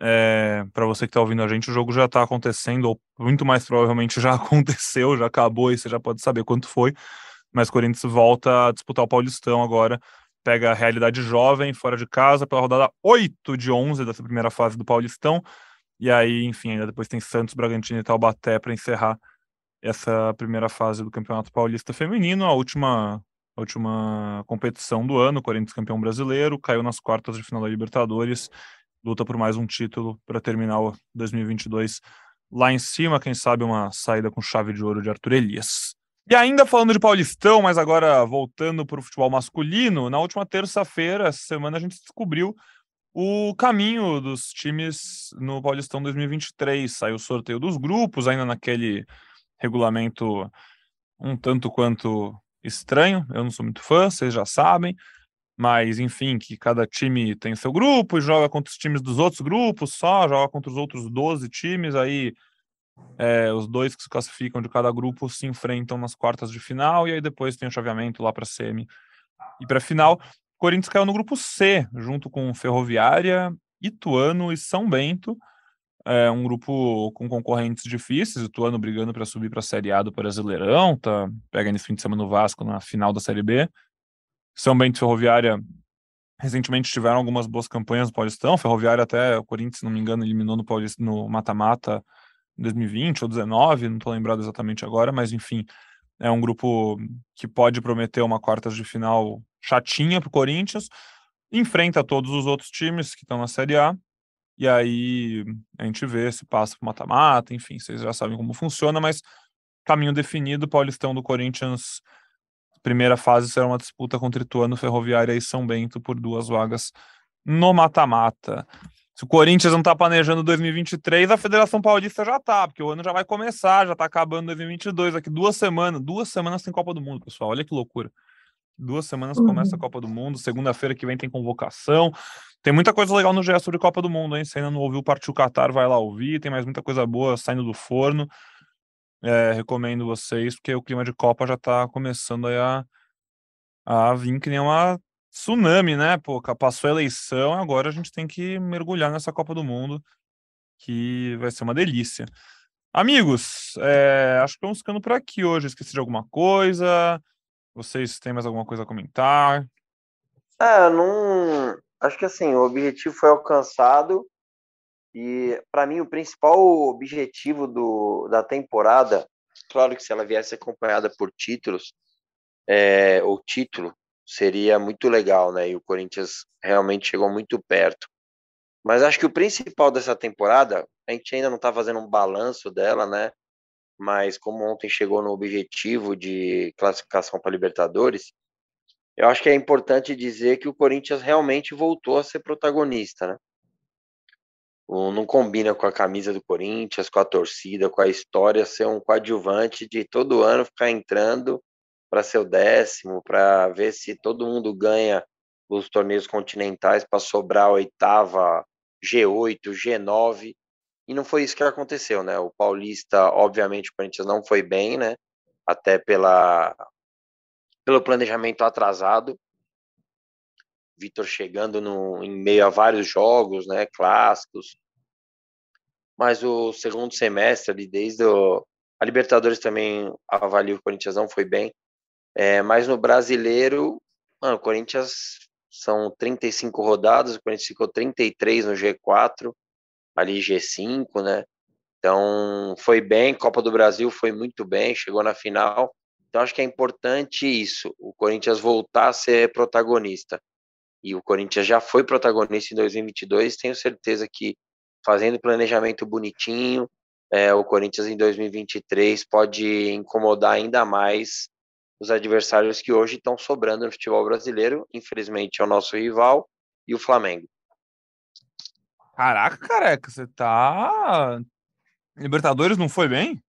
É, para você que está ouvindo a gente, o jogo já está acontecendo, ou muito mais provavelmente já (laughs) aconteceu, já acabou e você já pode saber quanto foi. Mas o Corinthians volta a disputar o Paulistão agora. Pega a realidade jovem fora de casa pela rodada 8 de 11 dessa primeira fase do Paulistão e aí, enfim, ainda depois tem Santos, Bragantino e Taubaté para encerrar essa primeira fase do Campeonato Paulista Feminino, a última, a última competição do ano, Corinthians campeão brasileiro, caiu nas quartas de final da Libertadores, luta por mais um título para terminar o 2022 lá em cima, quem sabe uma saída com chave de ouro de Arthur Elias. E ainda falando de Paulistão, mas agora voltando para o futebol masculino, na última terça-feira, essa semana, a gente descobriu o caminho dos times no Paulistão 2023. Saiu o sorteio dos grupos, ainda naquele regulamento um tanto quanto estranho. Eu não sou muito fã, vocês já sabem. Mas, enfim, que cada time tem seu grupo e joga contra os times dos outros grupos só, joga contra os outros 12 times. Aí é, os dois que se classificam de cada grupo se enfrentam nas quartas de final e aí depois tem o chaveamento lá para semi e para final. Corinthians caiu no grupo C, junto com Ferroviária, Ituano e São Bento. É um grupo com concorrentes difíceis, Ituano brigando para subir para a Série A do Brasileirão, tá? Pega nesse fim de semana no Vasco na final da Série B. São Bento e Ferroviária recentemente tiveram algumas boas campanhas no Paulistão. Ferroviária até o Corinthians, se não me engano, eliminou no Paulista no mata-mata em 2020 ou 2019, não estou lembrado exatamente agora, mas enfim, é um grupo que pode prometer uma quartas de final chatinha para o Corinthians, enfrenta todos os outros times que estão na Série A, e aí a gente vê se passa para mata-mata, enfim, vocês já sabem como funciona, mas caminho definido, Paulistão do Corinthians, primeira fase será uma disputa contra Ituano, Ferroviária e São Bento por duas vagas no mata-mata. Se o Corinthians não está planejando 2023, a Federação Paulista já está, porque o ano já vai começar, já está acabando 2022, aqui duas semanas, duas semanas tem Copa do Mundo, pessoal, olha que loucura. Duas semanas uhum. começa a Copa do Mundo. Segunda-feira que vem tem convocação. Tem muita coisa legal no gesto de Copa do Mundo, hein? Se ainda não ouviu Partiu Qatar, vai lá ouvir. Tem mais muita coisa boa saindo do forno. É, recomendo vocês, porque o clima de Copa já tá começando a, a vir que nem uma tsunami, né? Pô, passou a eleição, agora a gente tem que mergulhar nessa Copa do Mundo, que vai ser uma delícia. Amigos, é, acho que vamos ficando por aqui hoje. Esqueci de alguma coisa? Vocês têm mais alguma coisa a comentar? É, não. Acho que assim, o objetivo foi alcançado. E para mim o principal objetivo do, da temporada, claro que se ela viesse acompanhada por títulos, é, o título seria muito legal, né? E o Corinthians realmente chegou muito perto. Mas acho que o principal dessa temporada, a gente ainda não está fazendo um balanço dela, né? Mas como ontem chegou no objetivo de classificação para Libertadores, eu acho que é importante dizer que o Corinthians realmente voltou a ser protagonista, né? Não combina com a camisa do Corinthians, com a torcida, com a história, ser um coadjuvante de todo ano ficar entrando para ser o décimo, para ver se todo mundo ganha os torneios continentais para sobrar a oitava, G8, G9. E não foi isso que aconteceu, né? O Paulista, obviamente, o Corinthians não foi bem, né? Até pela, pelo planejamento atrasado. Vitor chegando no, em meio a vários jogos, né? Clássicos. Mas o segundo semestre, ali, desde o, a Libertadores também avalia o Corinthians não foi bem. É, mas no brasileiro, mano, o Corinthians são 35 rodadas, o Corinthians ficou 33 no G4, ali G5, né? Então foi bem, Copa do Brasil foi muito bem, chegou na final. Então acho que é importante isso, o Corinthians voltar a ser protagonista. E o Corinthians já foi protagonista em 2022, tenho certeza que fazendo planejamento bonitinho, é, o Corinthians em 2023 pode incomodar ainda mais os adversários que hoje estão sobrando no futebol brasileiro. Infelizmente é o nosso rival e o Flamengo. Caraca, careca, você tá. Libertadores não foi bem?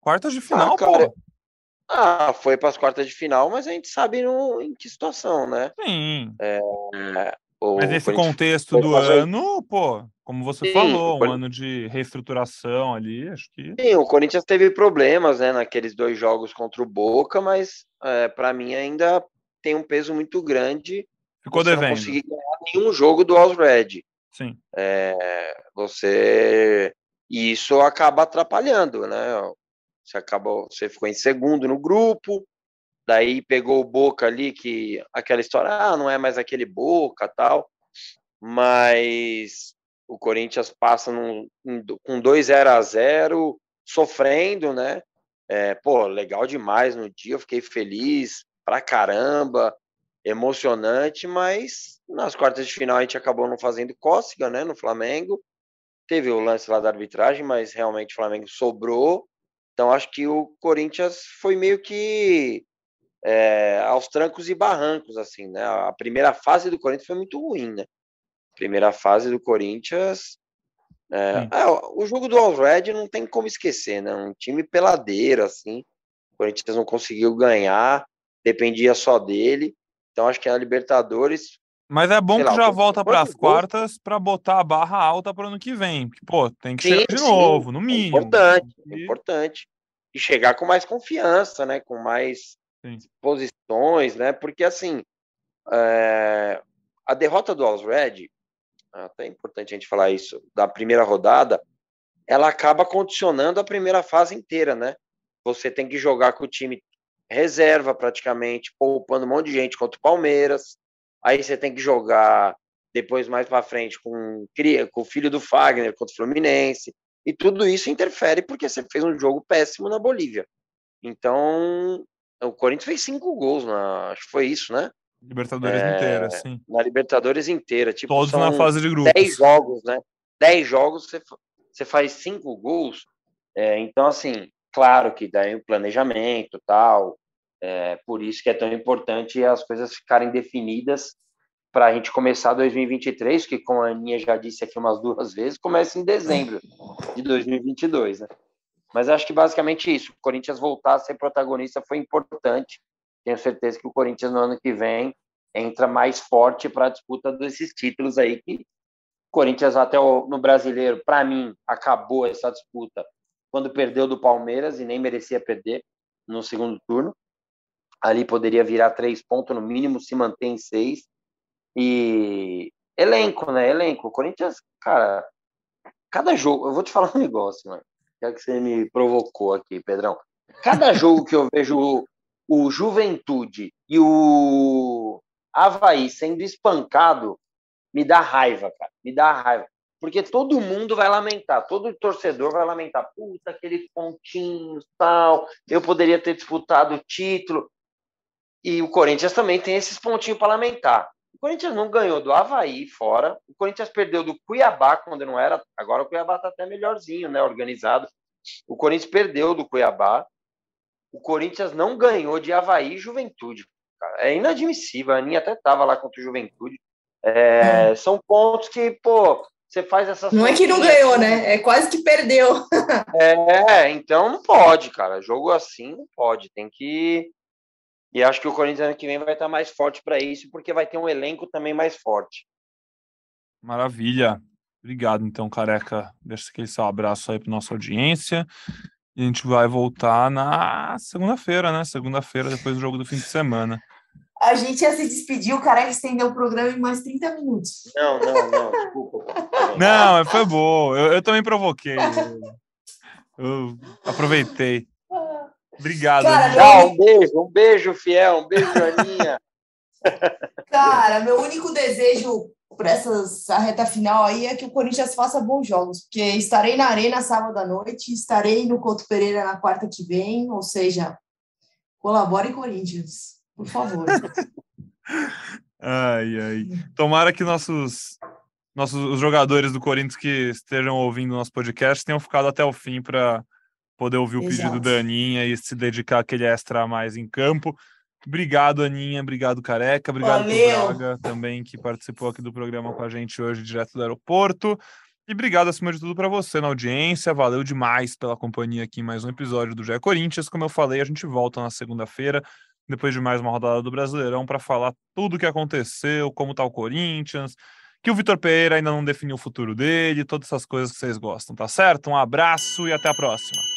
Quartas de final, ah, cara... pô. Ah, foi para as quartas de final, mas a gente sabe no, em que situação, né? Sim. É, mas nesse contexto do ano, pô, como você Sim, falou, um ano de reestruturação ali, acho que. Sim, o Corinthians teve problemas, né, naqueles dois jogos contra o Boca, mas é, para mim ainda tem um peso muito grande. Ficou devendo. Não conseguir ganhar nenhum jogo do All Red. Sim. É, você e isso acaba atrapalhando, né? Você acaba, você ficou em segundo no grupo, Daí pegou o Boca ali, que aquela história, ah, não é mais aquele Boca tal. Mas o Corinthians passa num, com 2 0 a 0 sofrendo, né? É, pô, legal demais no dia, eu fiquei feliz pra caramba, emocionante, mas nas quartas de final a gente acabou não fazendo cócega, né, no Flamengo. Teve o lance lá da arbitragem, mas realmente o Flamengo sobrou. Então acho que o Corinthians foi meio que é, aos trancos e barrancos, assim, né? A primeira fase do Corinthians foi muito ruim, né? A primeira fase do Corinthians. É, é, o jogo do Alred não tem como esquecer, né? Um time peladeiro, assim. O Corinthians não conseguiu ganhar, dependia só dele. Então acho que a Libertadores. Mas é bom que lá, já volta para as quartas para botar a barra alta para o ano que vem. Porque, pô, tem que sim, chegar de sim, novo, no é mínimo. É importante, é importante. E chegar com mais confiança, né? Com mais Sim. posições, né? Porque assim, é, a derrota do Red, até é importante a gente falar isso, da primeira rodada, ela acaba condicionando a primeira fase inteira, né? Você tem que jogar com o time reserva praticamente, poupando um monte de gente contra o Palmeiras. Aí você tem que jogar depois mais para frente com, com o filho do Fagner contra o Fluminense. E tudo isso interfere porque você fez um jogo péssimo na Bolívia. Então, o Corinthians fez cinco gols, na, acho que foi isso, né? Libertadores é, inteira, sim. Na Libertadores inteira. Tipo, Todos na fase de grupos. Dez jogos, né? Dez jogos, você, você faz cinco gols. É, então, assim, claro que daí o planejamento tal. É, por isso que é tão importante as coisas ficarem definidas para a gente começar 2023, que, como a Aninha já disse aqui umas duas vezes, começa em dezembro de 2022, né? Mas acho que basicamente isso. O Corinthians voltar a ser protagonista foi importante. Tenho certeza que o Corinthians no ano que vem entra mais forte para a disputa desses títulos aí que o Corinthians até o, no brasileiro, para mim, acabou essa disputa quando perdeu do Palmeiras e nem merecia perder no segundo turno. Ali poderia virar três pontos no mínimo, se manter em seis. E elenco, né? Elenco. O Corinthians, cara, cada jogo, eu vou te (laughs) falar um negócio, mano. Já que você me provocou aqui, Pedrão. Cada (laughs) jogo que eu vejo o, o Juventude e o Havaí sendo espancado, me dá raiva, cara. Me dá raiva. Porque todo mundo vai lamentar, todo torcedor vai lamentar. Puta, aqueles pontinhos, tal. Eu poderia ter disputado o título. E o Corinthians também tem esses pontinhos para lamentar. O Corinthians não ganhou do Havaí fora. O Corinthians perdeu do Cuiabá quando não era. Agora o Cuiabá está até melhorzinho, né? Organizado. O Corinthians perdeu do Cuiabá. O Corinthians não ganhou de Havaí e Juventude. É inadmissível. A Aninha até estava lá contra o Juventude. É, hum. São pontos que, pô, você faz essas. Não é que não ganhou, né? É quase que perdeu. (laughs) é, então não pode, cara. Jogo assim não pode. Tem que. E acho que o Corinthians ano que vem vai estar mais forte para isso, porque vai ter um elenco também mais forte. Maravilha. Obrigado, então, careca. Deixa aquele seu abraço aí para nossa audiência. E a gente vai voltar na segunda-feira, né? Segunda-feira, depois do jogo do fim de semana a gente ia se despedir, o cara estendeu o programa em mais 30 minutos. Não, não, não, desculpa. (laughs) Não, foi bom. Eu, eu também provoquei. Eu, aproveitei. Obrigado. Cara, Tchau, um beijo, um beijo, fiel, um beijo, (laughs) Aninha. Cara, meu único desejo para essa reta final aí é que o Corinthians faça bons jogos, porque estarei na Arena sábado à noite, estarei no Couto Pereira na quarta que vem, ou seja, colabore Corinthians. Por favor. (laughs) ai, ai. Tomara que nossos, nossos os jogadores do Corinthians que estejam ouvindo nosso podcast tenham ficado até o fim para poder ouvir o Exato. pedido da Aninha e se dedicar aquele extra a mais em campo. Obrigado, Aninha. Obrigado, Careca. Obrigado. Braga também, que participou aqui do programa com a gente hoje, direto do aeroporto. E obrigado, acima de tudo, para você na audiência. Valeu demais pela companhia aqui em mais um episódio do Gé Corinthians. Como eu falei, a gente volta na segunda-feira depois de mais uma rodada do Brasileirão, para falar tudo o que aconteceu, como está o Corinthians, que o Vitor Pereira ainda não definiu o futuro dele, todas essas coisas que vocês gostam, tá certo? Um abraço e até a próxima.